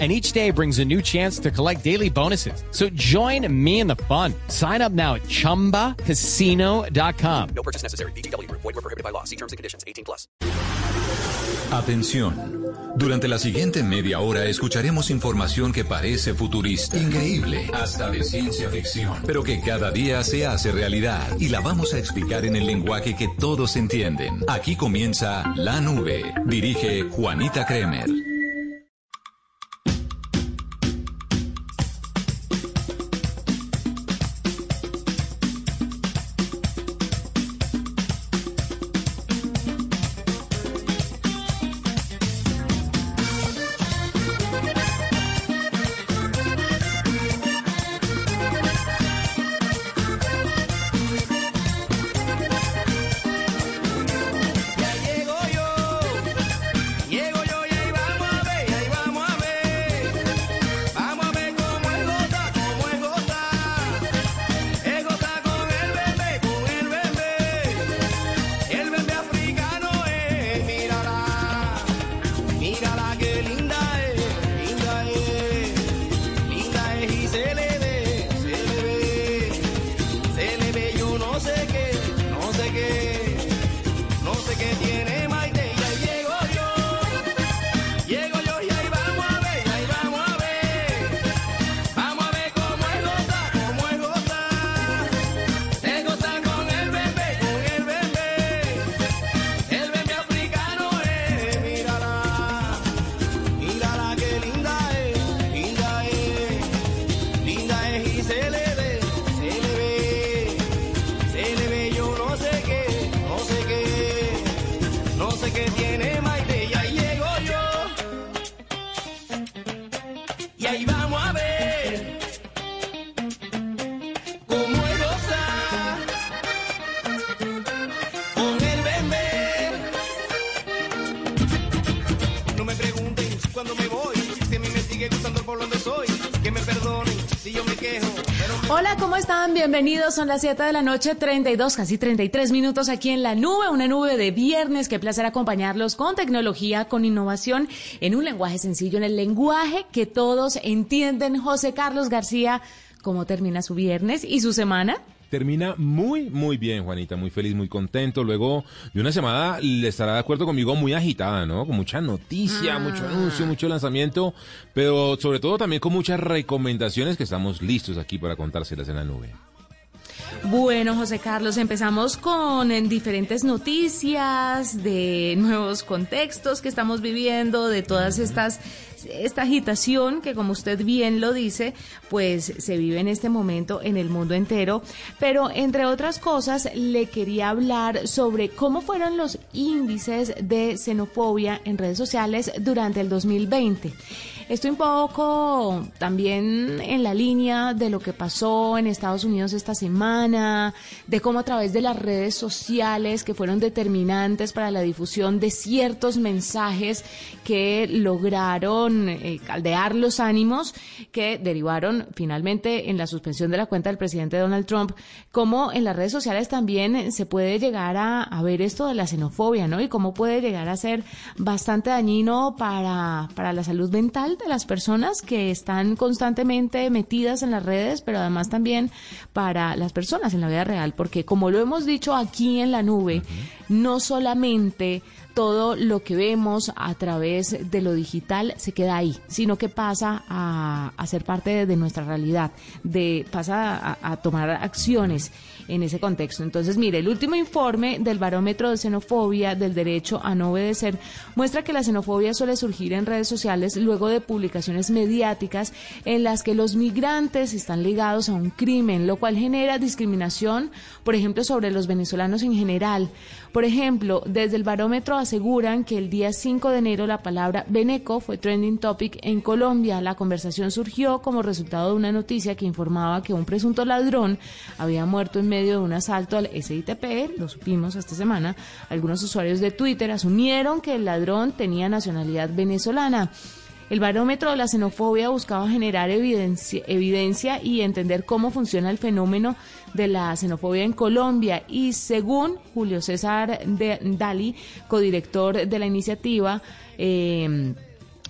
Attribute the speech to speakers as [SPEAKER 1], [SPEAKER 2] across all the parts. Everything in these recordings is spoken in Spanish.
[SPEAKER 1] and each day brings a new chance to collect daily bonuses. So join me in the fun. Sign up now at ChumbaCasino.com.
[SPEAKER 2] No purchase necessary. BGW. Void were prohibited by law. See terms and conditions. 18 plus.
[SPEAKER 3] Atención. Durante la siguiente media hora escucharemos información que parece futurista, increíble, hasta de ciencia ficción, pero que cada día se hace realidad y la vamos a explicar en el lenguaje que todos entienden. Aquí comienza La Nube. Dirige Juanita Kremer.
[SPEAKER 4] Son las 7 de la noche, 32, casi 33 minutos aquí en la nube, una nube de viernes. Qué placer acompañarlos con tecnología, con innovación, en un lenguaje sencillo, en el lenguaje que todos entienden. José Carlos García, ¿cómo termina su viernes y su semana?
[SPEAKER 5] Termina muy, muy bien, Juanita, muy feliz, muy contento. Luego de una semana, le estará de acuerdo conmigo, muy agitada, ¿no? Con mucha noticia, mucho anuncio, mucho lanzamiento, pero sobre todo también con muchas recomendaciones que estamos listos aquí para contárselas en la nube.
[SPEAKER 4] Bueno, José Carlos, empezamos con en diferentes noticias de nuevos contextos que estamos viviendo, de todas estas esta agitación que como usted bien lo dice, pues se vive en este momento en el mundo entero, pero entre otras cosas le quería hablar sobre cómo fueron los índices de xenofobia en redes sociales durante el 2020. Estoy un poco también en la línea de lo que pasó en Estados Unidos esta semana, de cómo a través de las redes sociales que fueron determinantes para la difusión de ciertos mensajes que lograron eh, caldear los ánimos, que derivaron finalmente en la suspensión de la cuenta del presidente Donald Trump, cómo en las redes sociales también se puede llegar a, a ver esto de la xenofobia, ¿no? Y cómo puede llegar a ser bastante dañino para, para la salud mental de las personas que están constantemente metidas en las redes, pero además también para las personas en la vida real, porque como lo hemos dicho aquí en la nube, no solamente todo lo que vemos a través de lo digital se queda ahí, sino que pasa a, a ser parte de, nuestra realidad, de pasa a, a tomar acciones en ese contexto. Entonces, mire, el último informe del barómetro de xenofobia del derecho a no obedecer muestra que la xenofobia suele surgir en redes sociales luego de publicaciones mediáticas en las que los migrantes están ligados a un crimen, lo cual genera discriminación, por ejemplo, sobre los venezolanos en general Por ejemplo, desde el barómetro aseguran que el día 5 de enero la palabra Beneco fue trending topic en Colombia. La conversación surgió como resultado de una noticia que informaba que un presunto ladrón había muerto en medio de un asalto al SITP, lo supimos esta semana. Algunos usuarios de Twitter asumieron que el ladrón tenía nacionalidad venezolana. El barómetro de la xenofobia buscaba generar evidencia, evidencia, y entender cómo funciona el fenómeno de la xenofobia en Colombia. Y según Julio César de Dali, codirector de la iniciativa, eh,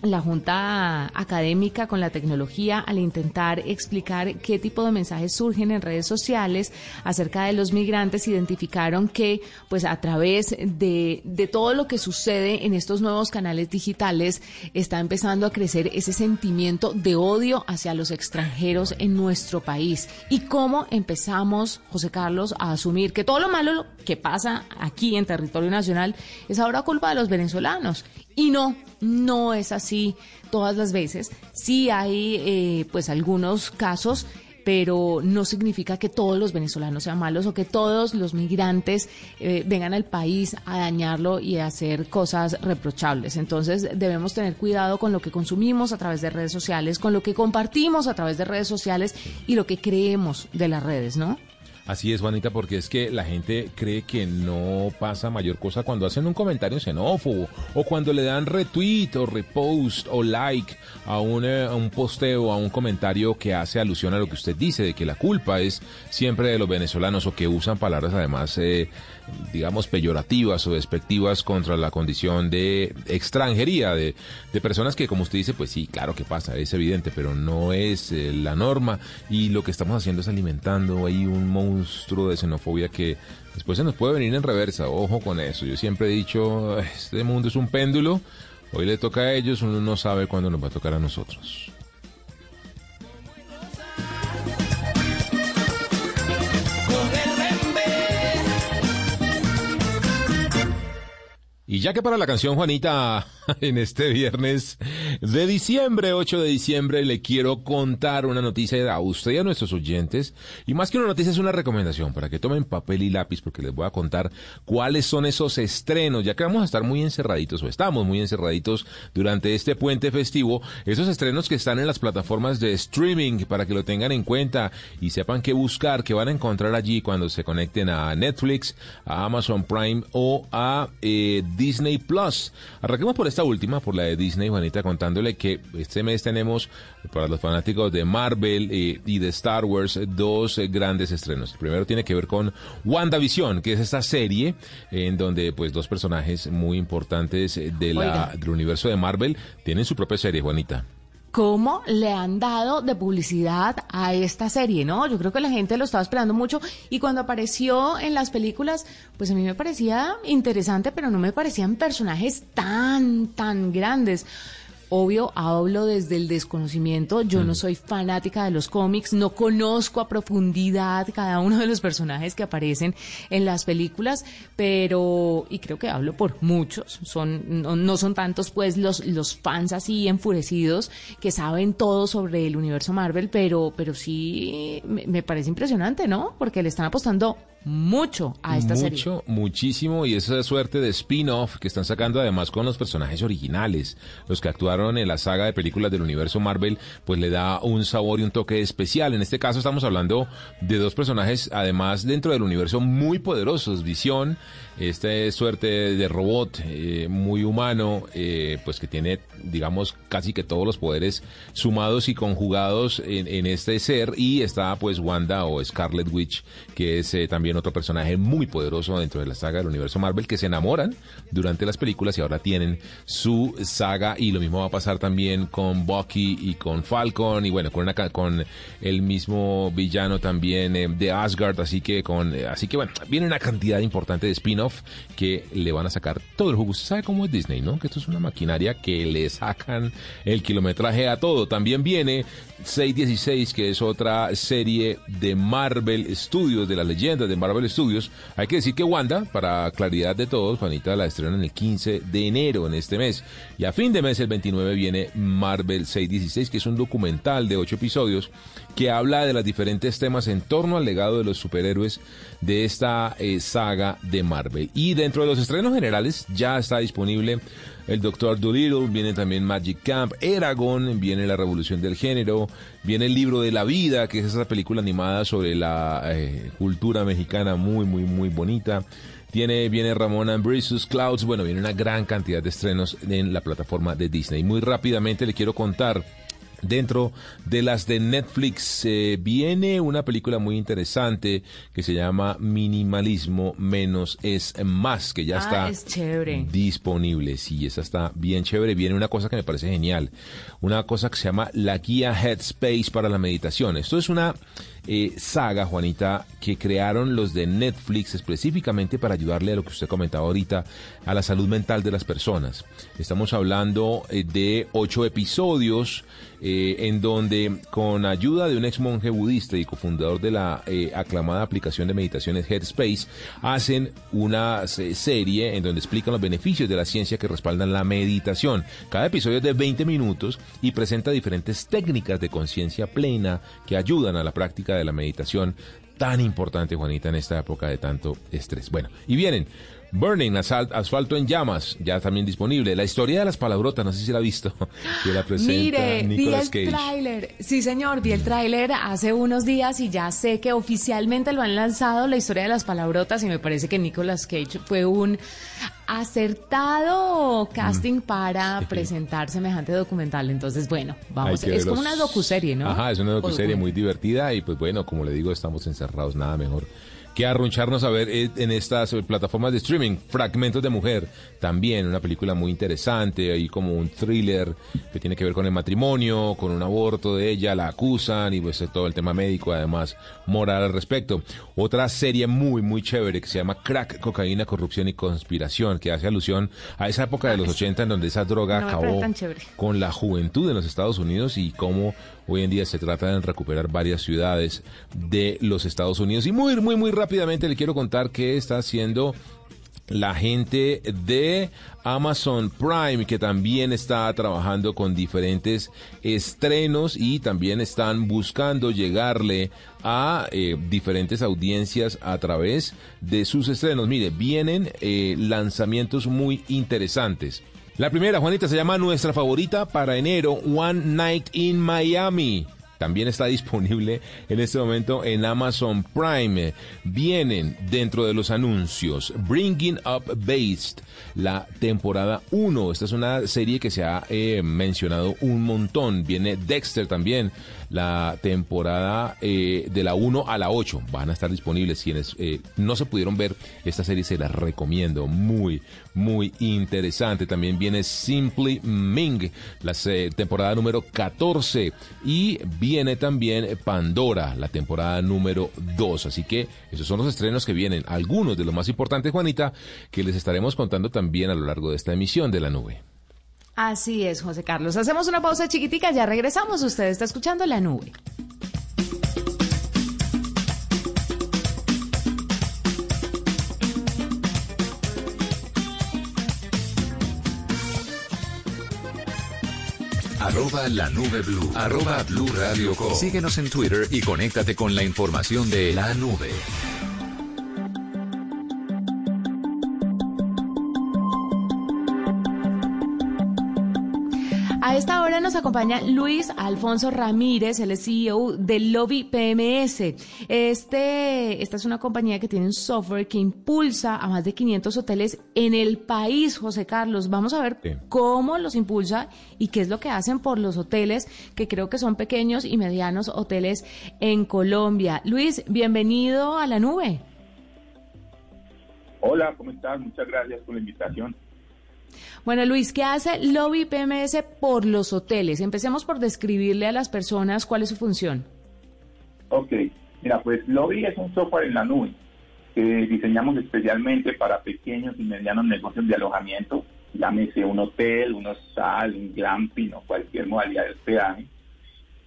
[SPEAKER 4] la Junta Académica con la Tecnología al intentar explicar qué tipo de mensajes surgen en redes sociales acerca de los migrantes, identificaron que pues a través de, de todo lo que sucede en estos nuevos canales digitales está empezando a crecer ese sentimiento de odio hacia los extranjeros en nuestro país. Y cómo empezamos, José Carlos, a asumir que todo lo malo que pasa aquí en territorio nacional es ahora culpa de los venezolanos. Y no, no es así todas las veces. Sí hay eh, pues algunos casos pero no significa que todos los venezolanos sean malos o que todos los migrantes eh, vengan al país a dañarlo y a hacer cosas reprochables. Entonces debemos tener cuidado con lo que consumimos a través de redes sociales, con lo que compartimos a través de redes sociales y lo que creemos de las redes, ¿no?
[SPEAKER 5] Así es, Juanita, porque es que la gente cree que no pasa mayor cosa cuando hacen un comentario xenófobo o cuando le dan retweet o repost o like a un, eh, a un posteo, a un comentario que hace alusión a lo que usted dice, de que la culpa es siempre de los venezolanos o que usan palabras además, eh, digamos, peyorativas o despectivas contra la condición de extranjería, de, de personas que, como usted dice, pues sí, claro que pasa, es evidente, pero no es eh, la norma y lo que estamos haciendo es alimentando ahí un monstruo de xenofobia que después se nos puede venir en reversa. Ojo con eso. Yo siempre he dicho, este mundo es un péndulo. Hoy le toca a ellos, uno no sabe cuándo nos va a tocar a nosotros. Y ya que para la canción, Juanita, en este viernes de diciembre, 8 de diciembre, le quiero contar una noticia a usted y a nuestros oyentes. Y más que una noticia, es una recomendación para que tomen papel y lápiz, porque les voy a contar cuáles son esos estrenos, ya que vamos a estar muy encerraditos, o estamos muy encerraditos durante este puente festivo. Esos estrenos que están en las plataformas de streaming, para que lo tengan en cuenta y sepan qué buscar, qué van a encontrar allí cuando se conecten a Netflix, a Amazon Prime o a eh, Disney Plus. Arranquemos por esta última, por la de Disney, Juanita, contándole que este mes tenemos para los fanáticos de Marvel eh, y de Star Wars dos eh, grandes estrenos. El primero tiene que ver con WandaVision, que es esta serie en donde pues dos personajes muy importantes de la,
[SPEAKER 4] Oiga.
[SPEAKER 5] del universo de Marvel tienen su propia serie, Juanita.
[SPEAKER 4] Cómo le han dado de publicidad a esta serie, ¿no? Yo creo que la gente lo estaba esperando mucho y cuando apareció en las películas, pues a mí me parecía interesante, pero no me parecían personajes tan, tan grandes. Obvio, hablo desde el desconocimiento. Yo no soy fanática de los cómics, no conozco a profundidad cada uno de los personajes que aparecen en las películas, pero, y creo que hablo por muchos, son, no, no son tantos pues los, los fans así enfurecidos que saben todo sobre el universo Marvel, pero, pero sí me, me parece impresionante, ¿no? Porque le están apostando mucho a esta serie.
[SPEAKER 5] Mucho, muchísimo, y esa suerte de spin-off que están sacando además con los personajes originales, los que actuaron en la saga de películas del universo Marvel, pues le da un sabor y un toque especial. En este caso estamos hablando de dos personajes, además dentro del universo muy poderosos, Visión, este suerte de robot eh, muy humano, eh, pues que tiene, digamos, casi que todos los poderes sumados y conjugados en, este ser, y está pues Wanda o Scarlet Witch, que es eh, también otro personaje muy poderoso dentro de la saga del universo Marvel, que se enamoran durante las películas y ahora tienen su saga, y lo mismo va a pasar también con Bucky y con Falcon, y bueno, con, una, con el mismo villano también eh, de Asgard, así que con, así que bueno, viene una cantidad importante de que le van a sacar todo el jugo. Usted sabe cómo es Disney, ¿no? Que esto es una maquinaria que le sacan el kilometraje a todo. También viene 616, que es otra serie de Marvel Studios, de las leyendas de Marvel Studios. Hay que decir que Wanda, para claridad de todos, Juanita la estrenan el 15 de enero en este mes. Y a fin de mes, el 29, viene Marvel 616, que es un documental de ocho episodios que habla de los diferentes temas en torno al legado de los superhéroes de esta eh, saga de Marvel. Y dentro de los estrenos generales ya está disponible el Doctor Dolittle, viene también Magic Camp, Eragon, viene La Revolución del Género, viene el Libro de la Vida, que es esa película animada sobre la eh, cultura mexicana muy, muy, muy bonita. Tiene, viene Ramona Ambrosius, Clouds, bueno, viene una gran cantidad de estrenos en la plataforma de Disney. Muy rápidamente le quiero contar Dentro de las de Netflix eh, viene una película muy interesante que se llama Minimalismo menos es más, que ya
[SPEAKER 4] Ah,
[SPEAKER 5] está
[SPEAKER 4] es chévere.
[SPEAKER 5] disponible. Sí, esa está bien chévere. Viene una cosa que me parece genial, una cosa que se llama la guía Headspace para la meditación. Esto es una eh, saga, Juanita, que crearon los de Netflix específicamente para ayudarle a lo que usted comentaba ahorita, a la salud mental de las personas. Estamos hablando eh, de ocho episodios eh, en donde con ayuda de un ex monje budista y cofundador de la aclamada aplicación de meditaciones Headspace, hacen una se- serie en donde explican los beneficios de la ciencia que respaldan la meditación. Cada episodio es de 20 minutos y presenta diferentes técnicas de conciencia plena que ayudan a la práctica de la meditación tan importante, Juanita, en esta época de tanto estrés. Bueno, y vienen Burning, Asalt- Asfalto en Llamas, ya también disponible. La historia de las palabrotas, no sé si la ha visto, que la presenta
[SPEAKER 4] Mire, vi
[SPEAKER 5] Nicolas
[SPEAKER 4] el
[SPEAKER 5] Cage.
[SPEAKER 4] tráiler. Sí, señor, vi el tráiler hace unos días y ya sé que oficialmente lo han lanzado la historia de las palabrotas y me parece que Nicolas Cage fue un acertado casting para presentar semejante documental. Entonces, bueno, vamos, es como una docuserie, ¿no?
[SPEAKER 5] Ajá, es una docuserie muy divertida y pues bueno, como le digo, estamos encerrados, nada mejor que arruncharnos a ver eh, en estas eh, plataformas de streaming. Fragmentos de Mujer, también una película muy interesante, ahí como un thriller que tiene que ver con el matrimonio, con un aborto de ella, la acusan y pues todo el tema médico, además moral al respecto. Otra serie muy, muy chévere que se llama Crack, Cocaína, Corrupción y Conspiración, que hace alusión a esa época de los 80 en donde esa droga
[SPEAKER 4] No
[SPEAKER 5] acabó con la juventud en los Estados Unidos y cómo hoy en día se trata de recuperar varias ciudades de los Estados Unidos. Y muy, muy, muy rápidamente le quiero contar qué está haciendo la gente de Amazon Prime que también está trabajando con diferentes estrenos y también están buscando llegarle a eh, diferentes audiencias a través de sus estrenos. Mire, vienen eh, lanzamientos muy interesantes. La primera, Juanita, se llama Nuestra Favorita para enero, One Night in Miami. También está disponible en este momento en Amazon Prime. Vienen dentro de los anuncios Bringing Up Based, la temporada 1. Esta es una serie que se ha eh, mencionado un montón. Viene Dexter también, la temporada eh, de la 1 a la 8. Van a estar disponibles. Quienes eh, no se pudieron ver esta serie, se las recomiendo. Muy, muy interesante. También viene Simply Ming, la se- temporada número 14. Y viene también Pandora, la temporada número 2. Así que esos son los estrenos que vienen. Algunos de los más importantes, Juanita, que les estaremos contando también a lo largo de esta emisión de la nube.
[SPEAKER 4] Así es, José Carlos. Hacemos una pausa chiquitica, ya regresamos. Usted está escuchando la nube.
[SPEAKER 6] Arroba la nube blue. Arroba blue radio com. Síguenos en Twitter y conéctate con la información de la nube.
[SPEAKER 4] A esta hora nos acompaña Luis Alfonso Ramírez, el CEO del Lobby PMS. Este, esta es una compañía que tiene un software que impulsa a más de 500 hoteles en el país, José Carlos. Vamos a ver
[SPEAKER 5] Sí.
[SPEAKER 4] cómo los impulsa y qué es lo que hacen por los hoteles, que creo que son pequeños y medianos hoteles en Colombia. Luis, bienvenido a la nube.
[SPEAKER 7] Hola, ¿cómo estás? Muchas gracias por la invitación.
[SPEAKER 4] Bueno, Luis, ¿qué hace Lobby PMS por los hoteles? Empecemos por describirle a las personas cuál es su función.
[SPEAKER 7] Ok, mira, pues Lobby es un software en la nube que diseñamos especialmente para pequeños y medianos negocios de alojamiento, llámese un hotel, un hostal, un glamping o cualquier modalidad de hospedaje.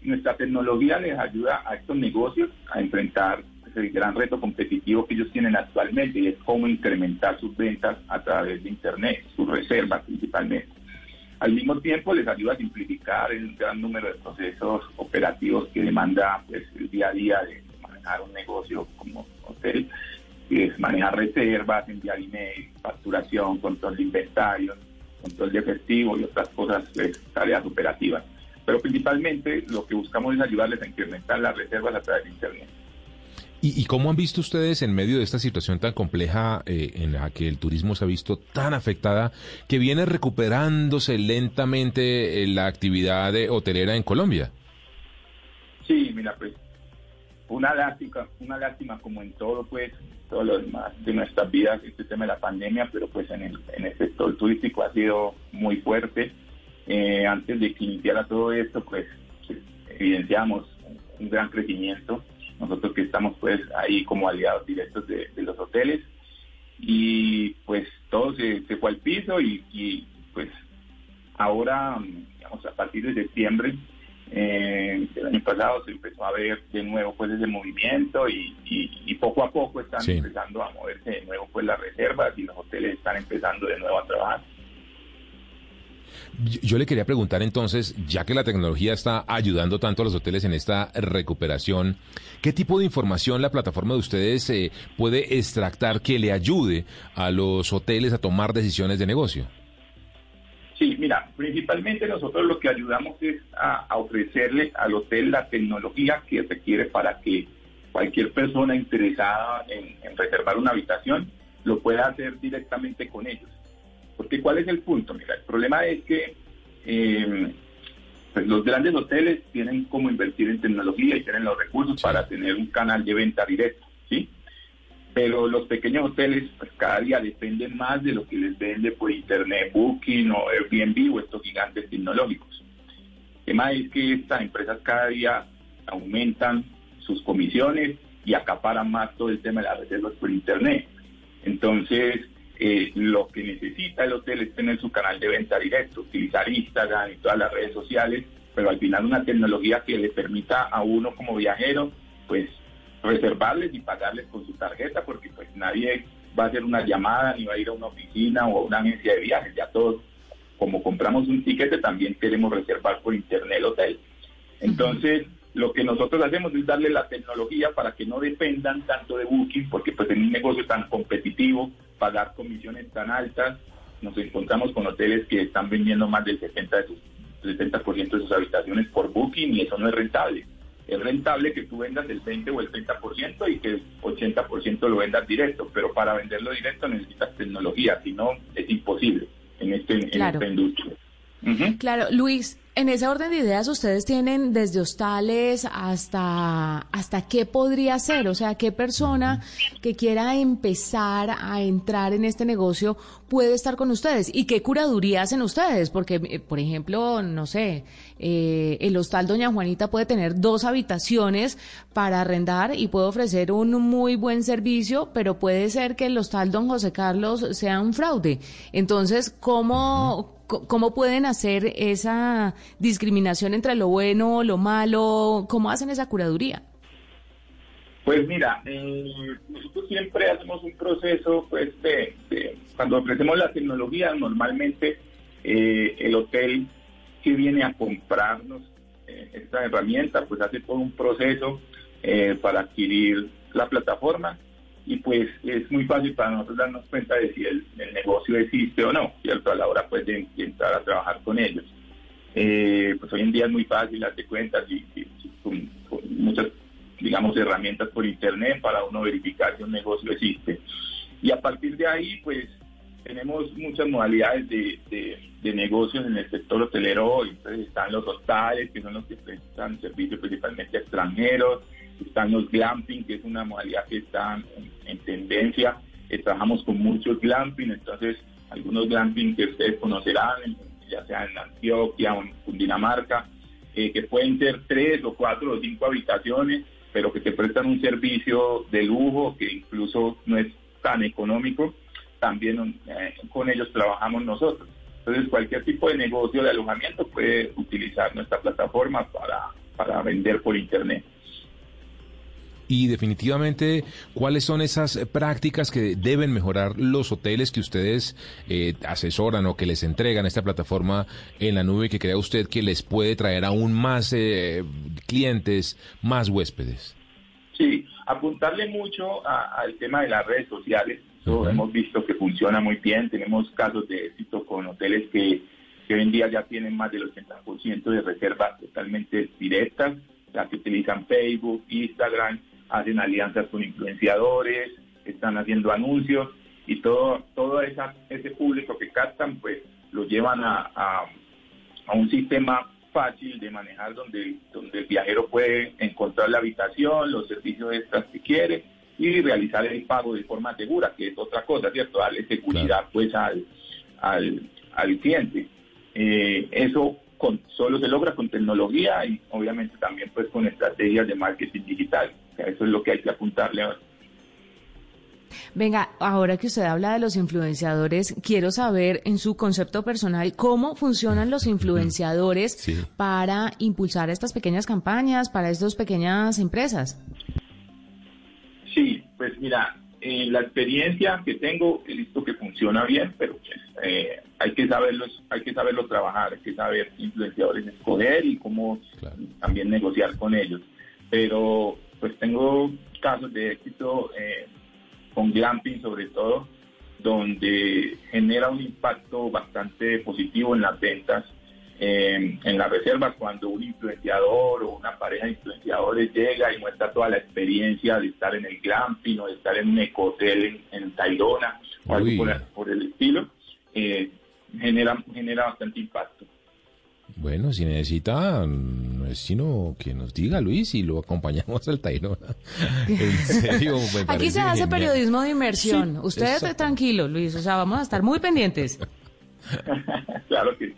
[SPEAKER 7] Nuestra tecnología les ayuda a estos negocios a enfrentar el gran reto competitivo que ellos tienen actualmente y es cómo incrementar sus ventas a través de Internet, sus reservas principalmente. Al mismo tiempo les ayuda a simplificar el gran número de procesos operativos que demanda pues, el día a día de manejar un negocio como hotel, que es manejar reservas, enviar email, facturación, control de inventario, control de efectivo y otras cosas, pues, tareas operativas. Pero principalmente lo que buscamos es ayudarles a incrementar las reservas a través de Internet.
[SPEAKER 5] ¿Y, y cómo han visto ustedes en medio de esta situación tan compleja eh, en la que el turismo se ha visto tan afectada, que viene recuperándose lentamente eh, la actividad de hotelera en Colombia?
[SPEAKER 7] Sí, mira, pues una lástima, una lástima como en todo, pues, todo lo demás de nuestras vidas, este tema de la pandemia, pero pues en el, en el sector turístico ha sido muy fuerte. Eh, antes de que iniciara todo esto, pues, pues, evidenciamos un gran crecimiento. Nosotros que estamos pues ahí como aliados directos de, de los hoteles y pues todo se, se fue al piso y, y, pues ahora, digamos, a partir de septiembre eh, el año pasado se empezó a ver de nuevo pues ese movimiento y, y, y poco a poco están
[SPEAKER 5] Sí.
[SPEAKER 7] empezando a moverse de nuevo pues las reservas y los hoteles están empezando de nuevo a trabajar.
[SPEAKER 5] Yo, le quería preguntar entonces, ya que la tecnología está ayudando tanto a los hoteles en esta recuperación, ¿qué tipo de información la plataforma de ustedes eh, puede extractar que le ayude a los hoteles a tomar decisiones de negocio?
[SPEAKER 7] Sí, mira, principalmente nosotros lo que ayudamos es a, ofrecerle al hotel la tecnología que requiere para que cualquier persona interesada en reservar una habitación lo pueda hacer directamente con ellos. Porque ¿cuál es el punto? Mira, el problema es que eh, pues los grandes hoteles tienen como invertir en tecnología y tienen los recursos para tener un canal de venta directo, ¿sí? Pero los pequeños hoteles pues cada día dependen más de lo que les vende por internet, Booking o Airbnb o estos gigantes tecnológicos. El tema es que estas empresas cada día aumentan sus comisiones y acaparan más todo el tema de las reservas por internet. Entonces, eh, lo que necesita el hotel es tener su canal de venta directo, utilizar Instagram y todas las redes sociales, pero al final una tecnología que le permita a uno como viajero, pues reservarles y pagarles con su tarjeta, porque pues nadie va a hacer una llamada ni va a ir a una oficina o a una agencia de viajes, ya todos, como compramos un tiquete, también queremos reservar por internet el hotel. Entonces, lo que nosotros hacemos es darle la tecnología para que no dependan tanto de Booking, porque pues en un negocio tan competitivo, pagar comisiones tan altas, nos encontramos con hoteles que están vendiendo más del 70 de sus, 70% de sus habitaciones por Booking y eso no es rentable. Es rentable que tú vendas el 20 o el 30% y que el 80% lo vendas directo, pero para venderlo directo necesitas tecnología, si no es imposible en, este, en
[SPEAKER 4] Claro.
[SPEAKER 7] esta industria.
[SPEAKER 4] Claro, Luis, en ese orden de ideas ustedes tienen desde hostales hasta hasta qué podría ser, o sea, qué persona que quiera empezar a entrar en este negocio puede estar con ustedes y qué curaduría hacen ustedes, porque eh, por ejemplo, no sé, eh, el hostal Doña Juanita puede tener dos habitaciones para arrendar y puede ofrecer un muy buen servicio, pero puede ser que el hostal Don José Carlos sea un fraude. Entonces, ¿cómo ¿Cómo pueden hacer esa discriminación entre lo bueno, lo malo? ¿Cómo hacen esa curaduría?
[SPEAKER 7] Pues mira, eh, nosotros siempre hacemos un proceso, pues, de, cuando ofrecemos la tecnología, normalmente eh, el hotel que viene a comprarnos eh, esta herramienta, pues hace todo un proceso eh, para adquirir la plataforma y pues es muy fácil para nosotros darnos cuenta de si el, negocio existe o no, ¿cierto? A la hora pues de entrar a trabajar con ellos. Eh, pues hoy en día es muy fácil darte cuenta y, con, muchas digamos herramientas por internet para uno verificar si un negocio existe. Y a partir de ahí pues tenemos muchas modalidades de, de- negocios en el sector hotelero. Entonces están los hostales que son los que prestan servicios principalmente extranjeros. Están los glamping que es una modalidad que está en, en tendencia. Eh, trabajamos con muchos glamping entonces algunos glamping que ustedes conocerán en- ya sea en Antioquia o en Cundinamarca, eh, que pueden ser tres o cuatro o cinco habitaciones, pero que te prestan un servicio de lujo que incluso no es tan económico, también eh, con ellos trabajamos nosotros. Entonces, cualquier tipo de negocio de alojamiento puede utilizar nuestra plataforma para, para vender por Internet.
[SPEAKER 5] Y definitivamente, ¿cuáles son esas prácticas que deben mejorar los hoteles que ustedes eh, asesoran o que les entregan esta plataforma en la nube que crea usted que les puede traer aún más eh, clientes, más huéspedes?
[SPEAKER 7] Sí, apuntarle mucho al tema de las redes sociales. Hemos visto que funciona muy bien. Tenemos casos de éxito con hoteles que, que hoy en día ya tienen más del 80% de reservas totalmente directas, las que utilizan Facebook, Instagram, hacen alianzas con influenciadores, están haciendo anuncios y todo, todo esa, ese público que captan, pues lo llevan a, a, a un sistema fácil de manejar donde, donde el viajero puede encontrar la habitación, los servicios extras que quiere y realizar el pago de forma segura, que es otra cosa, ¿cierto? Darle seguridad pues al, al, al cliente. Eh, eso con, solo se logra con tecnología y obviamente también pues con estrategias de marketing digital. Eso es lo que hay que apuntarle ahora.
[SPEAKER 4] Venga, ahora que usted habla de los influenciadores, quiero saber en su concepto personal cómo funcionan los influenciadores
[SPEAKER 5] Sí.
[SPEAKER 4] para impulsar estas pequeñas campañas, para estas pequeñas empresas.
[SPEAKER 7] Sí, pues mira, en la experiencia que tengo he visto que funciona bien, pero pues, eh, hay que saberlos, hay que saberlo trabajar, hay que saber influenciadores escoger y cómo
[SPEAKER 5] Claro.
[SPEAKER 7] también negociar con ellos. Pero pues tengo casos de éxito eh, con glamping sobre todo, donde genera un impacto bastante positivo en las ventas, eh, en las reservas, cuando un influenciador o una pareja de influenciadores llega y muestra toda la experiencia de estar en el glamping o de estar en un ecohotel en, en Tayrona o algo por, por el estilo, eh, genera, genera bastante impacto.
[SPEAKER 5] Bueno, si necesita, no es sino que nos diga, Luis, y lo acompañamos al Tayrona. En serio, me
[SPEAKER 4] Aquí se hace
[SPEAKER 5] genial.
[SPEAKER 4] periodismo de inmersión.
[SPEAKER 5] Sí,
[SPEAKER 4] usted tranquilo, Luis, o sea, vamos a estar muy pendientes.
[SPEAKER 7] claro que sí.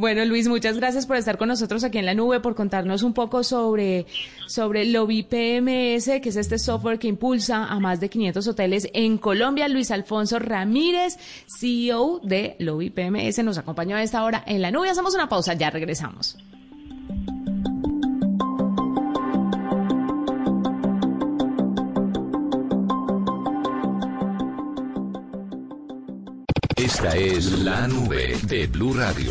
[SPEAKER 4] Bueno, Luis, muchas gracias por estar con nosotros aquí en la nube, por contarnos un poco sobre, sobre Lobby PMS, que es este software que impulsa a más de 500 hoteles en Colombia. Luis Alfonso Ramírez, CEO de Lobby PMS, nos acompañó a esta hora en la nube. Hacemos una pausa, ya regresamos.
[SPEAKER 6] Esta es la nube de Blue Radio.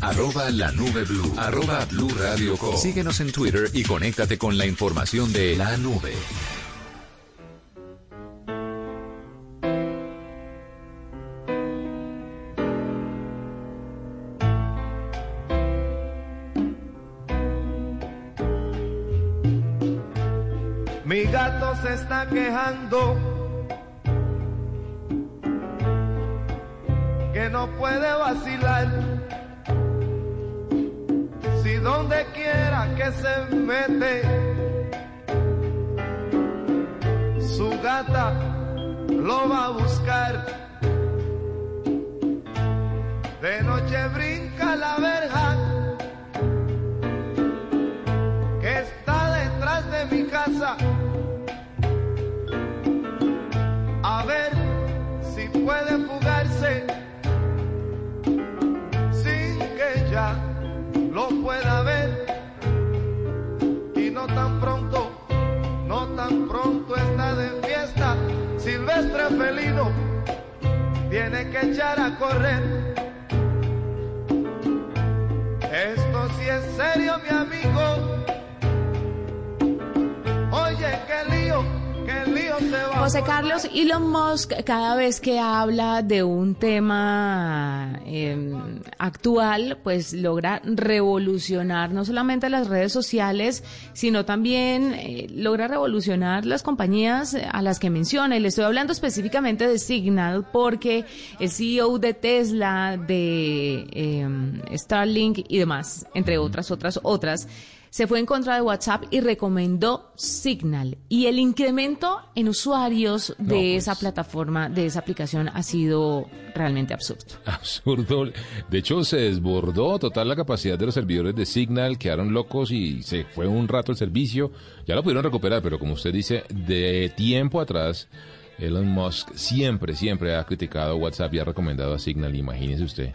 [SPEAKER 6] Arroba la nube blue. Arroba blue radio com. Síguenos en Twitter y conéctate con la información de la nube.
[SPEAKER 8] Mi gato se está quejando que no puede vacilar. Donde quiera que se mete, su gata lo va a buscar. De noche brinca la verja que está detrás de mi casa. A ver si puede fugarse sin que ya lo pueda ver. Y no tan pronto, no tan pronto está de fiesta. Silvestre felino tiene que echar a correr. Esto sí es serio, mi amigo. Oye, qué lío,
[SPEAKER 4] José. Carlos, Elon Musk cada vez que habla de un tema eh, actual, pues logra revolucionar no solamente las redes sociales, sino también eh, logra revolucionar las compañías a las que menciona. Y le estoy hablando específicamente de Signal porque el CEO de Tesla, de eh, Starlink y demás, entre otras, otras, otras, se fue en contra de WhatsApp y recomendó Signal. Y el incremento en usuarios de
[SPEAKER 5] No, pues.
[SPEAKER 4] esa plataforma, de esa aplicación, ha sido realmente absurdo.
[SPEAKER 5] Absurdo. De hecho, se desbordó total la capacidad de los servidores de Signal, quedaron locos y se fue un rato el servicio. Ya lo pudieron recuperar, pero como usted dice, de tiempo atrás, Elon Musk siempre, siempre ha criticado WhatsApp y ha recomendado a Signal, imagínese usted.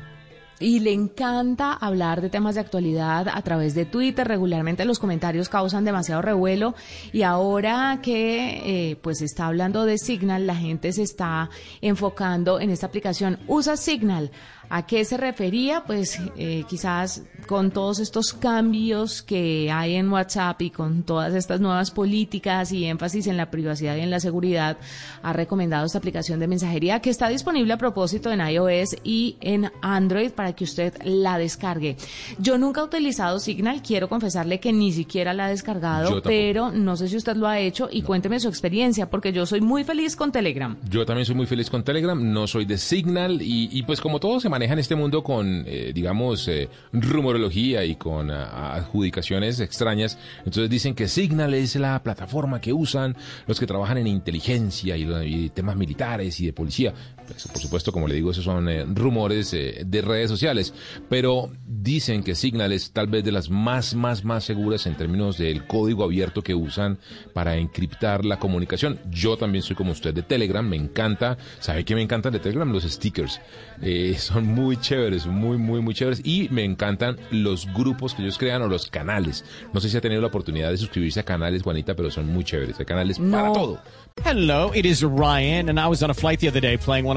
[SPEAKER 4] Y le encanta hablar de temas de actualidad a través de Twitter. Regularmente los comentarios causan demasiado revuelo. Y ahora que eh, pues está hablando de Signal, la gente se está enfocando en esta aplicación. Usa Signal. ¿A qué se refería? Pues eh, quizás con todos estos cambios que hay en WhatsApp y con todas estas nuevas políticas y énfasis en la privacidad y en la seguridad, ha recomendado esta aplicación de mensajería que está disponible a propósito en iOS y en Android para que usted la descargue. Yo nunca he utilizado Signal, quiero confesarle que ni siquiera la he descargado, pero no sé si usted lo ha hecho y cuénteme su experiencia porque yo soy muy feliz con Telegram.
[SPEAKER 5] Yo también soy muy feliz con Telegram, no soy de Signal y, y pues como todo se maneja en este mundo con, eh, digamos, eh, rumorología y con ah, adjudicaciones extrañas, entonces dicen que Signal es la plataforma que usan los que trabajan en inteligencia y temas militares y de policía. Pues, por supuesto, como le digo, esos son eh, rumores eh, de redes sociales, pero dicen que Signal es tal vez de las más, más, más seguras en términos del código abierto que usan para encriptar la comunicación. Yo también soy como usted de Telegram, me encanta. ¿Sabe qué me encantan de Telegram? Los stickers. Eh, son muy chéveres, muy, muy, muy chéveres. Y me encantan los grupos que ellos crean o los canales. No sé si ha tenido la oportunidad de suscribirse a canales, Juanita, pero son muy chéveres. Hay canales para todo.
[SPEAKER 1] Hello, it is Ryan, and I was on a flight the other day playing one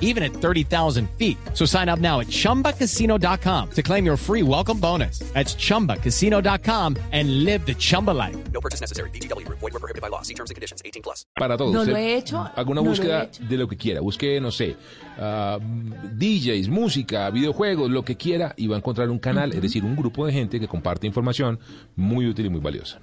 [SPEAKER 1] even at 30,000 feet. So sign up now at chumbacasino.com to claim your free welcome bonus. That's chumbacasino.com and live the Chumba life.
[SPEAKER 2] No purchase necessary. VGW Group. Void were prohibited by law. See terms and conditions. 18 plus.
[SPEAKER 5] Para todo.
[SPEAKER 4] No lo he hecho,
[SPEAKER 5] Haga una
[SPEAKER 4] no lo he
[SPEAKER 5] búsqueda
[SPEAKER 4] hecho.
[SPEAKER 5] de lo que quiera. Busque, no sé, ah, DJs, música, videojuegos, lo que quiera, y va a encontrar un canal, es decir, un grupo de gente que comparte información muy útil y muy valiosa.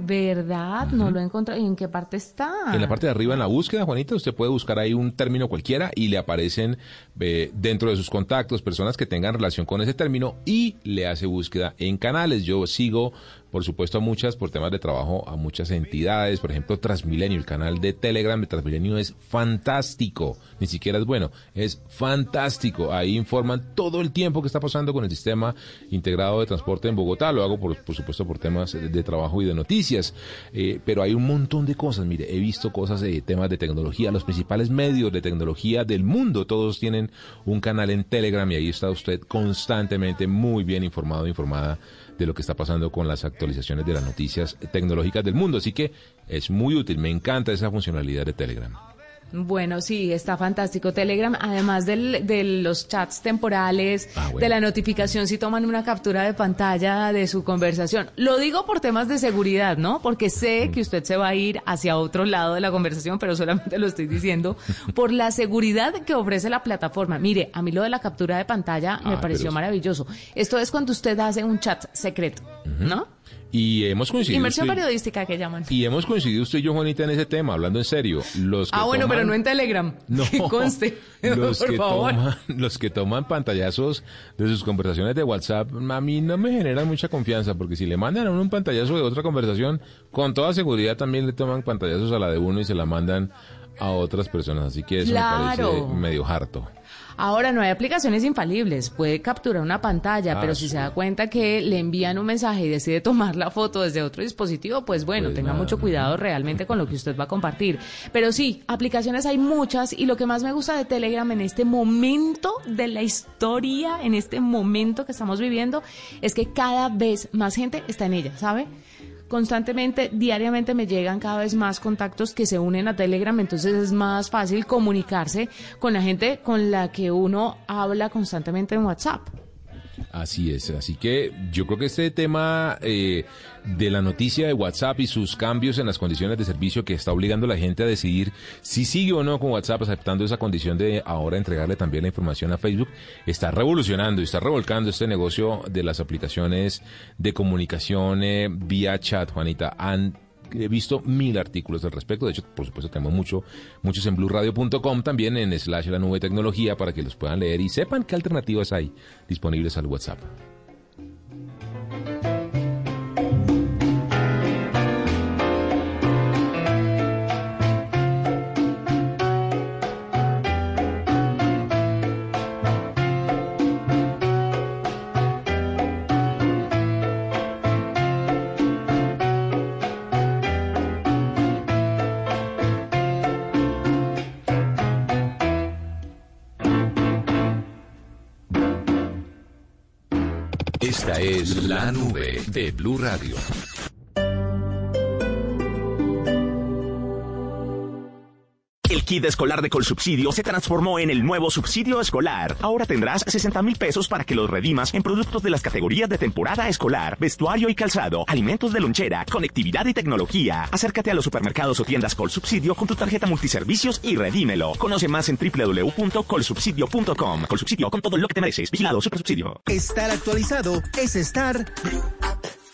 [SPEAKER 4] ¿Verdad? No lo he encontrado. ¿Y en qué parte está?
[SPEAKER 5] En la parte de arriba, en la búsqueda, Juanita, usted puede buscar ahí un término cualquiera y le aparecen eh, dentro de sus contactos personas que tengan relación con ese término y le hace búsqueda en canales. Yo sigo, por supuesto, a muchas, por temas de trabajo, a muchas entidades. Por ejemplo, Transmilenio, el canal de Telegram de Transmilenio es fantástico. Ni siquiera es bueno, es fantástico. Ahí informan todo el tiempo que está pasando con el sistema integrado de transporte en Bogotá. Lo hago, por, por supuesto, por temas de, trabajo y de noticias. Eh, pero hay un montón de cosas. Mire, he visto cosas de temas de tecnología. Los principales medios de tecnología del mundo, todos tienen un canal en Telegram y ahí está usted constantemente muy bien informado, informada de lo que está pasando con las actualizaciones de las noticias tecnológicas del mundo. Así que es muy útil. Me encanta esa funcionalidad de Telegram.
[SPEAKER 4] Bueno, sí, está fantástico. Telegram, además del- de los chats temporales,
[SPEAKER 5] Ah, bueno.
[SPEAKER 4] de la notificación si toman una captura de pantalla de su conversación. Lo digo por temas de seguridad, ¿no? Porque
[SPEAKER 5] Mm.
[SPEAKER 4] sé que usted se va a ir hacia otro lado de la conversación, pero solamente lo estoy diciendo por la seguridad que ofrece la plataforma. Mire, a mí lo de la captura de pantalla me
[SPEAKER 5] Ah,
[SPEAKER 4] pareció
[SPEAKER 5] pero
[SPEAKER 4] maravilloso. Esto es cuando usted hace un chat secreto, ¿no?
[SPEAKER 5] Y hemos coincidido.
[SPEAKER 4] Inversión
[SPEAKER 5] usted-
[SPEAKER 4] periodística que llaman.
[SPEAKER 5] Y hemos coincidido usted y yo, Juanita, en ese tema, hablando en serio. Los que
[SPEAKER 4] Ah, bueno,
[SPEAKER 5] toman-
[SPEAKER 4] pero no en Telegram.
[SPEAKER 5] No,
[SPEAKER 4] Que conste.
[SPEAKER 5] los,
[SPEAKER 4] por
[SPEAKER 5] que
[SPEAKER 4] favor.
[SPEAKER 5] toman, los que toman pantallazos de sus conversaciones de WhatsApp, a mí no me generan mucha confianza, porque si le mandan a uno un pantallazo de otra conversación, con toda seguridad también le toman pantallazos a la de uno y se la mandan a otras personas. Así que eso me parece medio harto.
[SPEAKER 4] Ahora no hay aplicaciones infalibles, puede capturar una pantalla,
[SPEAKER 5] Ah,
[SPEAKER 4] pero si
[SPEAKER 5] sí.
[SPEAKER 4] se da cuenta que le envían un mensaje y decide tomar la foto desde otro dispositivo, pues bueno,
[SPEAKER 5] Pues
[SPEAKER 4] tenga
[SPEAKER 5] nada.
[SPEAKER 4] mucho cuidado realmente con lo que usted va a compartir. Pero sí, aplicaciones hay muchas y lo que más me gusta de Telegram en este momento de la historia, en este momento que estamos viviendo, es que cada vez más gente está en ella, ¿sabe? Constantemente, diariamente me llegan cada vez más contactos que se unen a Telegram, entonces es más fácil comunicarse con la gente con la que uno habla constantemente en WhatsApp.
[SPEAKER 5] Así es, así que yo creo que este tema eh, de la noticia de WhatsApp y sus cambios en las condiciones de servicio que está obligando a la gente a decidir si sigue o no con WhatsApp, aceptando esa condición de ahora entregarle también la información a Facebook, está revolucionando y está revolcando este negocio de las aplicaciones de comunicación eh, vía chat, Juanita. He visto mil artículos al respecto. De hecho, por supuesto, tenemos mucho, muchos en blueradio.com, también en slash la nube tecnología, para que los puedan leer y sepan qué alternativas hay disponibles al WhatsApp.
[SPEAKER 6] De Blue Radio.
[SPEAKER 9] El kit escolar de Colsubsidio se transformó en el nuevo subsidio escolar. Ahora tendrás 60 mil pesos para que los redimas en productos de las categorías de temporada escolar, vestuario y calzado, alimentos de lonchera, conectividad y tecnología. Acércate a los supermercados o tiendas Colsubsidio con tu tarjeta multiservicios y redímelo. Conoce más en www.colsubsidio.com. Colsubsidio con todo lo que te mereces. Vigilado Supersubsidio.
[SPEAKER 10] Estar actualizado es estar...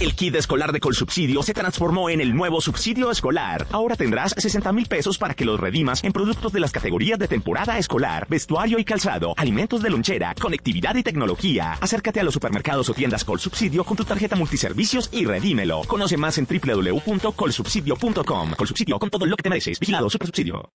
[SPEAKER 9] El kit escolar de Colsubsidio se transformó en el nuevo subsidio escolar. Ahora tendrás 60 mil pesos para que los redimas en productos de las categorías de temporada escolar, vestuario y calzado, alimentos de lonchera, conectividad y tecnología. Acércate a los supermercados o tiendas Colsubsidio con tu tarjeta multiservicios y redímelo. Conoce más en www.colsubsidio.com. Colsubsidio con todo lo que te mereces. Vigilado Supersubsidio.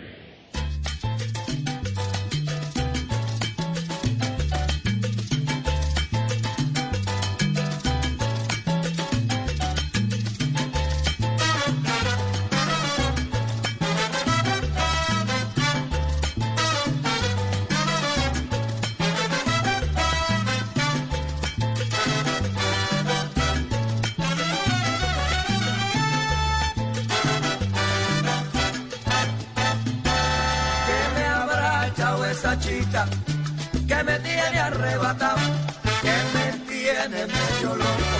[SPEAKER 11] Esa chica que me tiene arrebatado, que me tiene medio loco,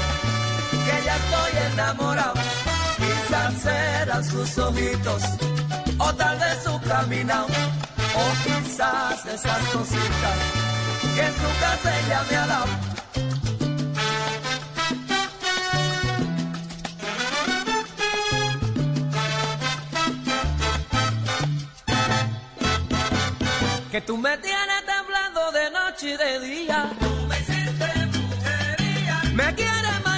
[SPEAKER 11] que ya estoy enamorado. Quizás serán sus ojitos, o tal vez su caminado, o quizás esas cositas que en su casa ella me ha dado. Que tú me tienes temblando de noche y de día. Tú me hiciste brujería. Me quieres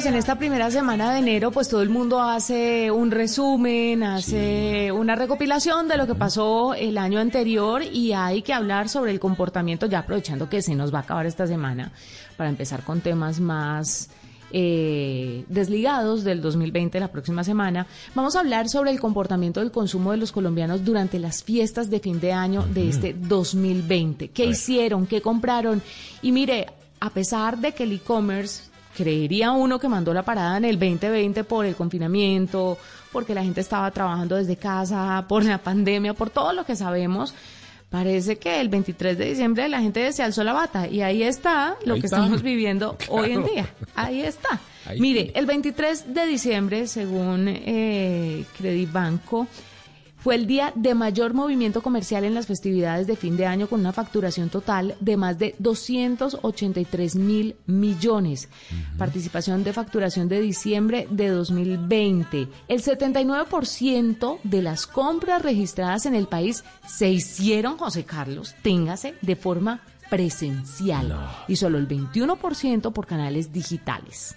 [SPEAKER 4] Carlos, en esta primera semana de enero, pues todo el mundo hace un resumen, hace una recopilación de lo que pasó el año anterior y hay que hablar sobre el comportamiento, ya aprovechando que se nos va a acabar esta semana, para empezar con temas más eh, desligados del 2020 la próxima semana. Vamos a hablar sobre el comportamiento del consumo de los colombianos durante las fiestas de fin de año de este 2020. ¿Qué hicieron? ¿Qué compraron? Y mire, a pesar de que el e-commerce creería uno que mandó la parada en el 2020 por el confinamiento, porque la gente estaba trabajando desde casa, por la pandemia, por todo lo que sabemos. Parece que el 23 de diciembre la gente se alzó la bata y ahí está lo
[SPEAKER 5] Ahí
[SPEAKER 4] que
[SPEAKER 5] está.
[SPEAKER 4] estamos viviendo hoy en día. Ahí está.
[SPEAKER 5] Ahí
[SPEAKER 4] Mire, el 23 de diciembre, según eh, Credibanco, Fue el día de mayor movimiento comercial en las festividades de fin de año con una facturación total de más de 283 mil millones. Participación de facturación de diciembre de 2020. El 79% de las compras registradas en el país se hicieron, José Carlos, téngase, de forma presencial y solo el 21% por canales digitales.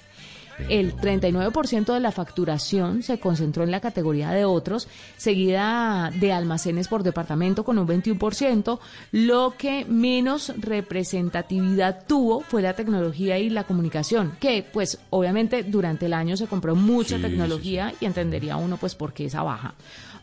[SPEAKER 4] El 39% de la facturación se concentró en la categoría de otros, seguida de almacenes por departamento con un 21%. Lo que menos representatividad tuvo fue la tecnología y la comunicación, que pues obviamente durante el año se compró mucha
[SPEAKER 5] Sí, sí,
[SPEAKER 4] tecnología y entendería uno pues por qué esa baja.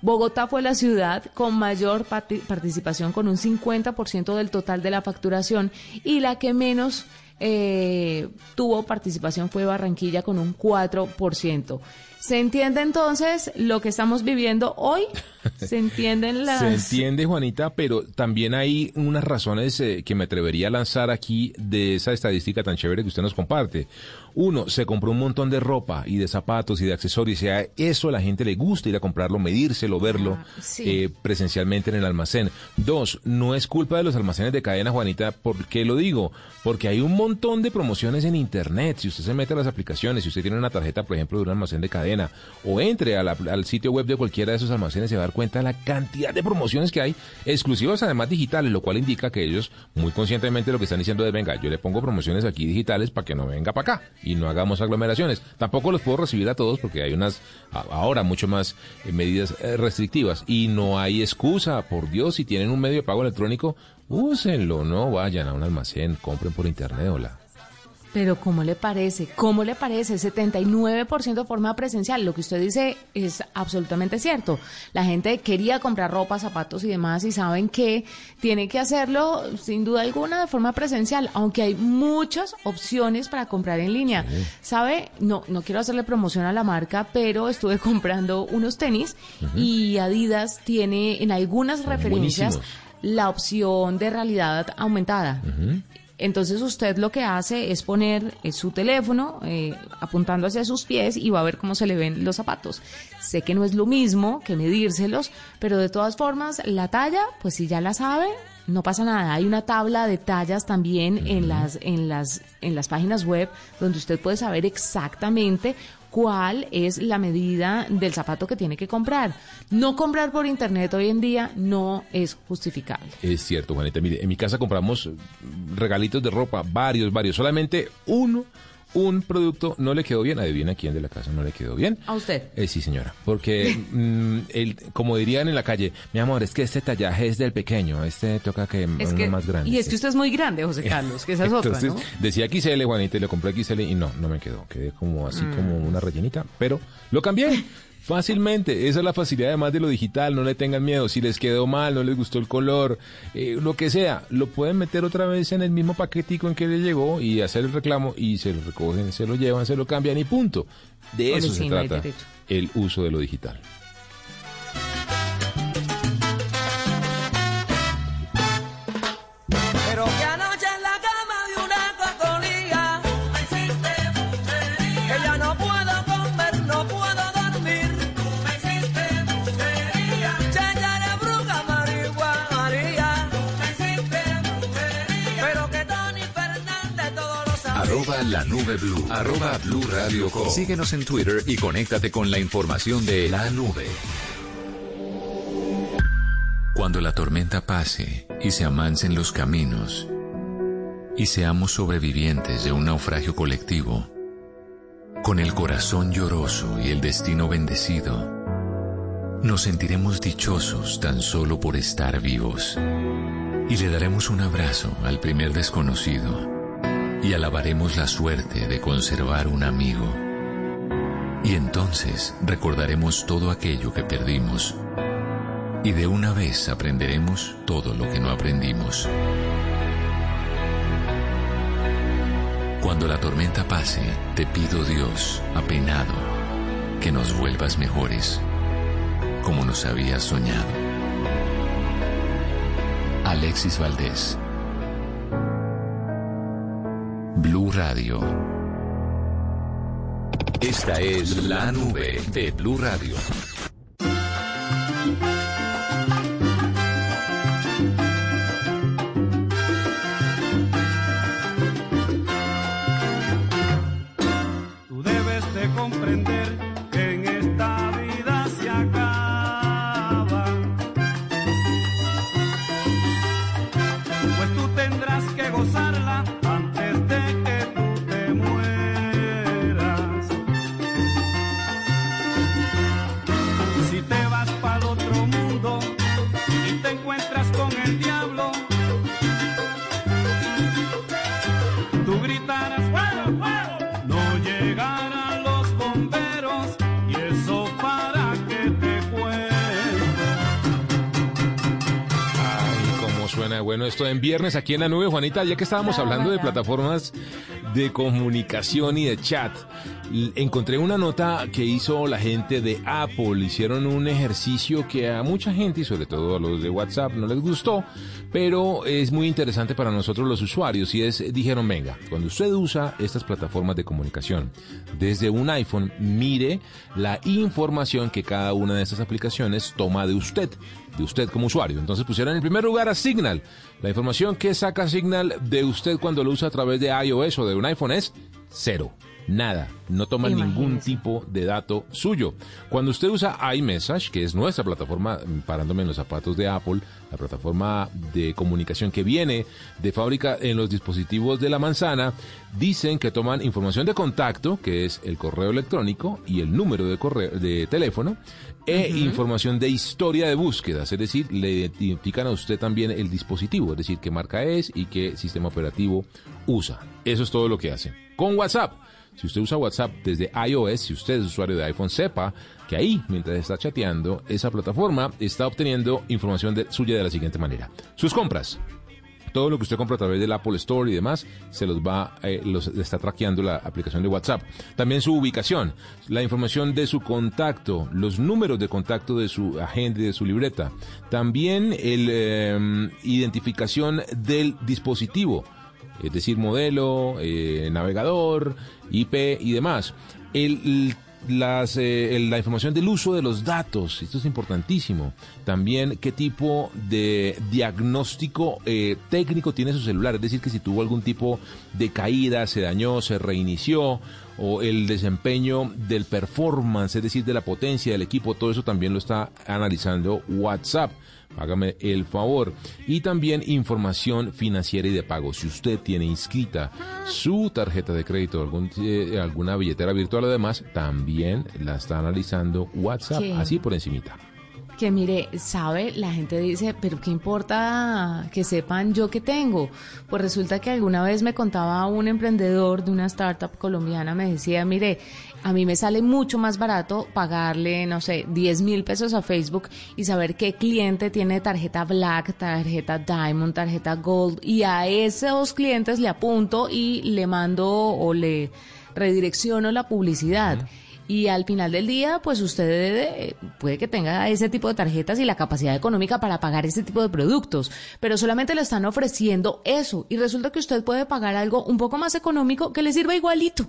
[SPEAKER 4] Bogotá fue la ciudad con mayor parti- participación con un 50% del total de la facturación y la que menos eh, tuvo participación fue Barranquilla con un 4%. ¿Se entiende entonces lo que estamos viviendo hoy? ¿Se entienden las...
[SPEAKER 5] Se entiende, Juanita, pero también hay unas razones eh, que me atrevería a lanzar aquí de esa estadística tan chévere que usted nos comparte. Uno, se compró un montón de ropa y de zapatos y de accesorios y a eso a la gente le gusta ir a comprarlo, medírselo, verlo
[SPEAKER 4] Ah, sí.
[SPEAKER 5] eh, presencialmente en el almacén. Dos, no es culpa de los almacenes de cadena, Juanita. ¿Por qué lo digo? Porque hay un montón de promociones en Internet. Si usted se mete a las aplicaciones, si usted tiene una tarjeta, por ejemplo, de un almacén de cadena, o entre a la- al sitio web de cualquiera de esos almacenes, se va a cuenta la cantidad de promociones que hay, exclusivas además digitales, lo cual indica que ellos muy conscientemente lo que están diciendo es, venga, yo le pongo promociones aquí digitales para que no venga para acá y no hagamos aglomeraciones. Tampoco los puedo recibir a todos porque hay unas, ahora mucho más eh, medidas eh, restrictivas y no hay excusa, por Dios, si tienen un medio de pago electrónico, úsenlo, no vayan a un almacén, compren por internet, hola.
[SPEAKER 4] Pero ¿cómo le parece? ¿Cómo le parece? 79% de forma presencial. Lo que usted dice es absolutamente cierto. La gente quería comprar ropa, zapatos y demás y saben que tiene que hacerlo sin duda alguna de forma presencial, aunque hay muchas opciones para comprar en línea. ¿Sabe? No, no quiero hacerle promoción a la marca, pero estuve comprando unos tenis y Adidas tiene en algunas referencias
[SPEAKER 5] buenísimos.
[SPEAKER 4] la opción de realidad aumentada. Entonces usted lo que hace es poner eh, su teléfono eh, apuntando hacia sus pies y va a ver cómo se le ven los zapatos. Sé que no es lo mismo que medírselos, pero de todas formas la talla, pues si ya la sabe, no pasa nada. Hay una tabla de tallas también en las en las en las páginas web donde usted puede saber exactamente cuál es la medida del zapato que tiene que comprar. No comprar por internet hoy en día no es justificable.
[SPEAKER 5] Es cierto, Juanita. Mire, en mi casa compramos regalitos de ropa, varios, varios. Solamente uno, un producto no le quedó bien. Adivina quién de la casa no le quedó bien.
[SPEAKER 4] A usted.
[SPEAKER 5] Eh, sí, señora. Porque, mm, el, como dirían en la calle, mi amor, es que este tallaje es del pequeño. Este toca que
[SPEAKER 4] Es
[SPEAKER 5] uno
[SPEAKER 4] que-
[SPEAKER 5] más grande.
[SPEAKER 4] y es que usted es muy grande, José Carlos, que esa es otra,
[SPEAKER 5] Entonces,
[SPEAKER 4] ¿no?
[SPEAKER 5] decía XL, Juanita, y le compré XL y no, no me quedó. Quedé como así,
[SPEAKER 4] Mm.
[SPEAKER 5] como una rellenita. Pero lo cambié. Fácilmente, esa es la facilidad además de lo digital, no le tengan miedo, si les quedó mal, no les gustó el color, eh, lo que sea, lo pueden meter otra vez en el mismo paquetico en que le llegó y hacer el reclamo y se lo recogen, se lo llevan, se lo cambian y punto. De eso se trata el uso de lo digital.
[SPEAKER 11] La
[SPEAKER 6] nube blue. Arroba blue radio. Síguenos en Twitter y conéctate con la información de la nube. Cuando la tormenta pase y se amancen los caminos y seamos sobrevivientes de un naufragio colectivo, con el corazón lloroso y el destino bendecido, nos sentiremos dichosos tan solo por estar vivos y le daremos un abrazo al primer desconocido y alabaremos la suerte de conservar un amigo. Y entonces recordaremos todo aquello que perdimos y de una vez aprenderemos todo lo que no aprendimos. Cuando la tormenta pase, te pido Dios, apenado, que nos vuelvas mejores, como nos habías soñado. Alexis Valdés. Blue Radio. Esta es la nube de Blue Radio.
[SPEAKER 5] Ah, bueno, esto en viernes aquí en la nube, Juanita, ya que estábamos hablando de plataformas de comunicación y de chat, encontré una nota que hizo la gente de Apple. Hicieron un ejercicio que a mucha gente, y sobre todo a los de WhatsApp, no les gustó, pero es muy interesante para nosotros los usuarios. Y es, dijeron, venga, cuando usted usa estas plataformas de comunicación desde un iPhone, mire la información que cada una de estas aplicaciones toma de usted, usted como usuario. Entonces pusieron en primer lugar a Signal. La información que saca Signal de usted cuando lo usa a través de iOS o de un iPhone es cero. Nada, no toman ningún tipo de dato suyo. Cuando usted usa iMessage, que es nuestra plataforma, mm, parándome en los zapatos de Apple, la plataforma de comunicación que viene de fábrica en los dispositivos de la manzana, dicen que toman información de contacto, que es el correo electrónico y el número de correo de teléfono, e información de historia de búsquedas, es decir, le identifican a usted también el dispositivo, es decir, qué marca es y qué sistema operativo usa. Eso es todo lo que hacen. Con WhatsApp. Si usted usa WhatsApp desde iOS, si usted es usuario de iPhone, sepa que ahí, mientras está chateando, esa plataforma está obteniendo información suya de la siguiente manera. Sus compras. Todo lo que usted compra a través del Apple Store y demás, se los va, eh, los está traqueando la aplicación de WhatsApp. También su ubicación, la información de su contacto, los números de contacto de su agente, de su libreta. También el eh, identificación del dispositivo es decir, modelo, eh, navegador, IP y demás. El, las, eh, la información del uso de los datos, esto es importantísimo. También qué tipo de diagnóstico eh, técnico tiene su celular, es decir, que si tuvo algún tipo de caída, se dañó, se reinició, o el desempeño del performance, es decir, de la potencia del equipo, todo eso también lo está analizando WhatsApp. Hágame el favor. Y también información financiera y de pago. Si usted tiene inscrita su tarjeta de crédito, algún, eh, alguna billetera virtual o demás, también la está analizando WhatsApp,
[SPEAKER 4] ¿Qué?
[SPEAKER 5] así por encimita.
[SPEAKER 4] Que mire, sabe, la gente dice, pero ¿qué importa que sepan yo qué tengo? Pues resulta que alguna vez me contaba un emprendedor de una startup colombiana, me decía, mire, a mí me sale mucho más barato pagarle, no sé, 10 mil pesos a Facebook y saber qué cliente tiene tarjeta Black, tarjeta Diamond, tarjeta Gold, y a esos clientes le apunto y le mando o le redirecciono la publicidad. Y al final del día, pues usted puede que tenga ese tipo de tarjetas y la capacidad económica para pagar ese tipo de productos, pero solamente le están ofreciendo eso. Y resulta que usted puede pagar algo un poco más económico que le sirva igualito,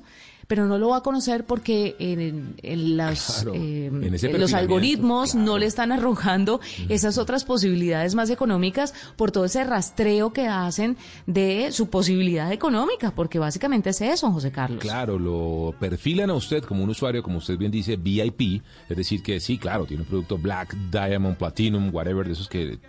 [SPEAKER 4] pero no lo va a conocer porque en, en las,
[SPEAKER 5] Claro,
[SPEAKER 4] eh,
[SPEAKER 5] en
[SPEAKER 4] los algoritmos
[SPEAKER 5] claro.
[SPEAKER 4] no le están arrojando esas otras posibilidades más económicas por todo ese rastreo que hacen de su posibilidad económica, porque básicamente es eso, José Carlos.
[SPEAKER 5] Claro, lo perfilan a usted como un usuario, como usted bien dice, VIP, es decir, que sí, claro, tiene un producto Black, Diamond, Platinum, whatever, de esos que eh,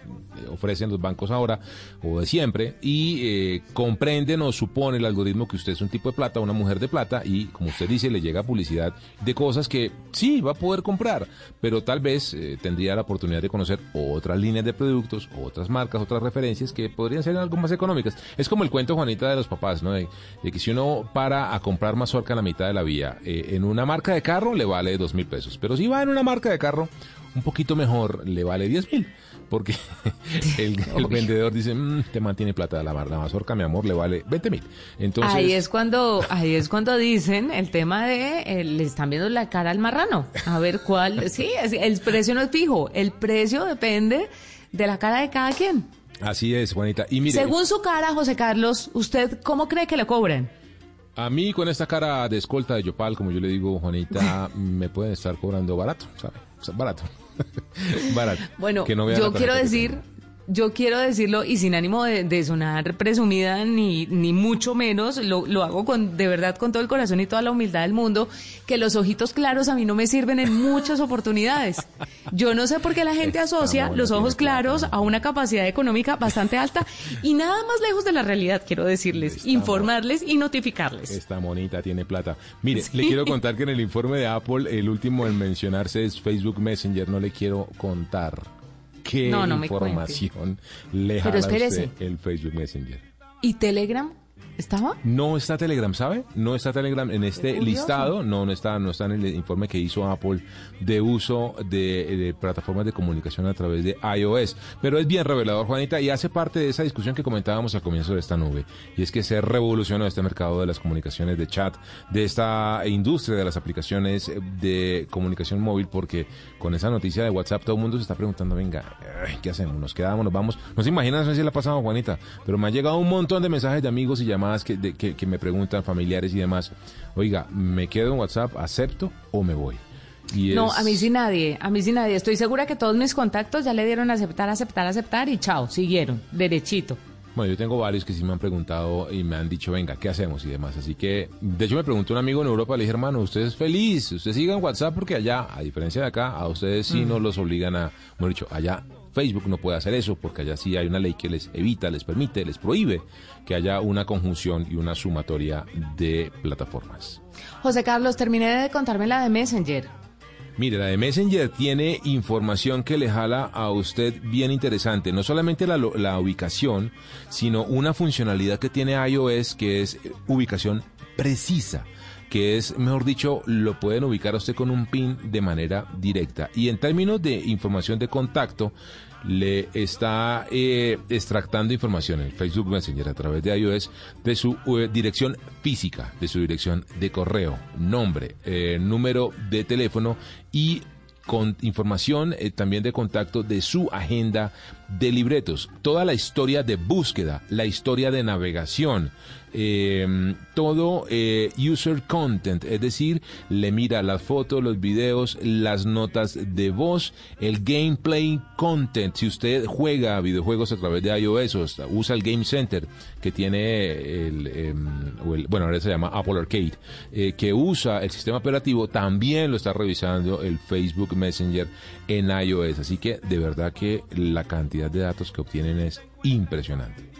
[SPEAKER 5] ofrecen los bancos ahora o de siempre, y eh, comprenden o supone el algoritmo que usted es un tipo de plata, una mujer de plata, y como usted dice, le llega publicidad de cosas que sí va a poder comprar, pero tal vez eh, tendría la oportunidad de conocer otras líneas de productos, otras marcas, otras referencias que podrían ser algo más económicas. Es como el cuento, Juanita, de los papás, ¿no? De, de que si uno para a comprar mazorca a la mitad de la vía, eh, en una marca de carro le vale dos mil pesos, pero si va en una marca de carro un poquito mejor, le vale diez mil. Porque el, el vendedor dice, "Mm, te mantiene plata la, mar- la mazorca, mi amor, le vale 20 mil. Entonces,
[SPEAKER 4] ahí es cuando ahí es cuando dicen el tema de eh, le están viendo la cara al marrano a ver cuál sí es- el precio no es fijo el precio depende de la cara de cada quien
[SPEAKER 5] así es, Juanita. Y mire,
[SPEAKER 4] según su cara José Carlos usted cómo cree que le cobran
[SPEAKER 5] A mí con esta cara de escolta de Yopal, como yo le digo, Juanita, me pueden estar cobrando barato, ¿sabe? O sea, barato.
[SPEAKER 4] Bueno,
[SPEAKER 5] Que no
[SPEAKER 4] yo quiero decir. Yo quiero decirlo y sin ánimo de, de sonar presumida ni, ni mucho menos, lo, lo hago con, de verdad con todo el corazón y toda la humildad del mundo, que los ojitos claros a mí no me sirven en muchas oportunidades. Yo no sé por qué la gente asocia los ojos claros a una capacidad económica bastante alta y nada más lejos de la realidad, quiero decirles, informarles y notificarles.
[SPEAKER 5] Esta monita tiene plata. Mire, le quiero contar que en el informe de Apple, el último en mencionarse es Facebook Messenger. No le quiero contar qué
[SPEAKER 4] No,
[SPEAKER 5] información le jala usted el Facebook Messenger.
[SPEAKER 4] ¿Y Telegram? ¿Estaba?
[SPEAKER 5] No está Telegram, ¿sabe? No está Telegram en este
[SPEAKER 4] curioso.
[SPEAKER 5] listado, no, no está, no está en el informe que hizo Apple de uso de, de plataformas de comunicación a través de iOS. Pero es bien revelador, Juanita, y hace parte de esa discusión que comentábamos al comienzo de esta nube. Y es que se revolucionó este mercado de las comunicaciones de chat, de esta industria de las aplicaciones de comunicación móvil, porque con esa noticia de WhatsApp todo el mundo se está preguntando, venga, ¿qué hacemos? ¿Nos quedamos? ¿Nos vamos? No se imaginan, no sé si le ha pasado, Juanita, pero me han llegado un montón de mensajes de amigos y llamadas que, de- que, que me preguntan, familiares y demás, oiga, ¿me quedo en WhatsApp, acepto o me voy?
[SPEAKER 4] No, a mí sí nadie, a mí sí nadie. Estoy segura que todos mis contactos ya le dieron aceptar, aceptar, aceptar y chao, siguieron, derechito.
[SPEAKER 5] Bueno, yo tengo varios que sí me han preguntado y me han dicho, venga, ¿qué hacemos? y demás. Así que, de hecho, me preguntó un amigo en Europa, le dije, hermano, usted es feliz, usted siga en WhatsApp porque allá, a diferencia de acá, a ustedes sí no los obligan a, mejor dicho, allá Facebook no puede hacer eso porque allá sí hay una ley que les evita, les permite, les prohíbe que haya una conjunción y una sumatoria de plataformas.
[SPEAKER 4] José Carlos, terminé de contarme la de Messenger.
[SPEAKER 5] Mire, la de Messenger tiene información que le jala a usted bien interesante. No solamente la, la ubicación, sino una funcionalidad que tiene iOS que es eh, ubicación precisa que es, mejor dicho, lo pueden ubicar a usted con un pin de manera directa. Y en términos de información de contacto, le está eh, extractando información en Facebook Messenger a través de iOS de su eh, dirección física, de su dirección de correo, nombre, eh, número de teléfono y con información eh, también de contacto de su agenda de libretos, toda la historia de búsqueda, la historia de navegación, eh, todo eh, user content, es decir, le mira las fotos, los videos, las notas de voz, el gameplay content. Si usted juega videojuegos a través de iOS o usa el Game Center que tiene el, em, el- bueno, ahora se llama Apple Arcade, eh, que usa el sistema operativo, también lo está revisando el Facebook Messenger en iOS. Así que de verdad que la cantidad de datos que obtienen es impresionante.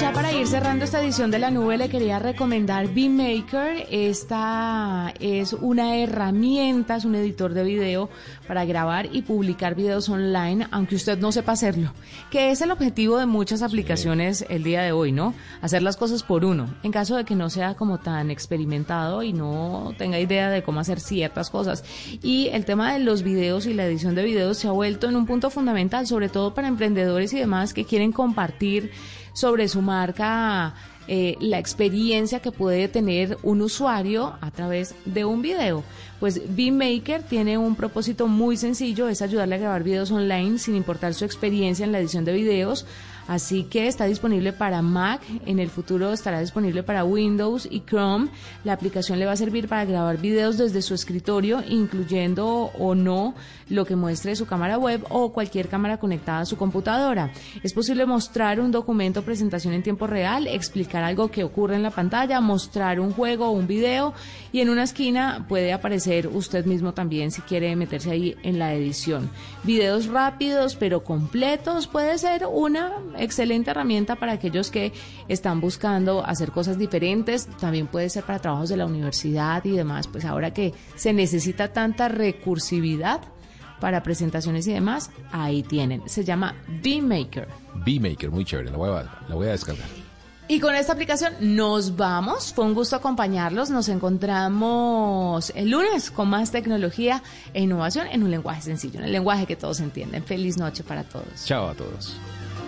[SPEAKER 4] Ya para ir cerrando esta edición de la nube, le quería recomendar BeamMaker. Esta es una herramienta, es un editor de video para grabar y publicar videos online, aunque usted no sepa hacerlo. Que es el objetivo de muchas aplicaciones el día de hoy, ¿no? Hacer las cosas por uno. En caso de que no sea como tan experimentado y no tenga idea de cómo hacer ciertas cosas. Y el tema de los videos y la edición de videos se ha vuelto en un punto fundamental, sobre todo para emprendedores y demás que quieren compartir sobre su marca eh, la experiencia que puede tener un usuario a través de un video. Pues BeamMaker tiene un propósito muy sencillo, es ayudarle a grabar videos online sin importar su experiencia en la edición de videos. Así que está disponible para Mac, en el futuro estará disponible para Windows y Chrome. La aplicación le va a servir para grabar videos desde su escritorio, incluyendo o no lo que muestre su cámara web o cualquier cámara conectada a su computadora. Es posible mostrar un documento o presentación en tiempo real, explicar algo que ocurre en la pantalla, mostrar un juego o un video y en una esquina puede aparecer usted mismo también si quiere meterse ahí en la edición. Videos rápidos pero completos puede ser una excelente herramienta para aquellos que están buscando hacer cosas diferentes. También puede ser para trabajos de la universidad y demás. Pues ahora que se necesita tanta recursividad para presentaciones y demás, ahí tienen. Se llama BeamMaker.
[SPEAKER 5] B-Maker, muy chévere, la voy a, la voy a descargar.
[SPEAKER 4] Y con esta aplicación nos vamos. Fue un gusto acompañarlos. Nos encontramos el lunes con más tecnología e innovación en un lenguaje sencillo, en el lenguaje que todos entienden. Feliz noche para todos.
[SPEAKER 5] Chao a todos.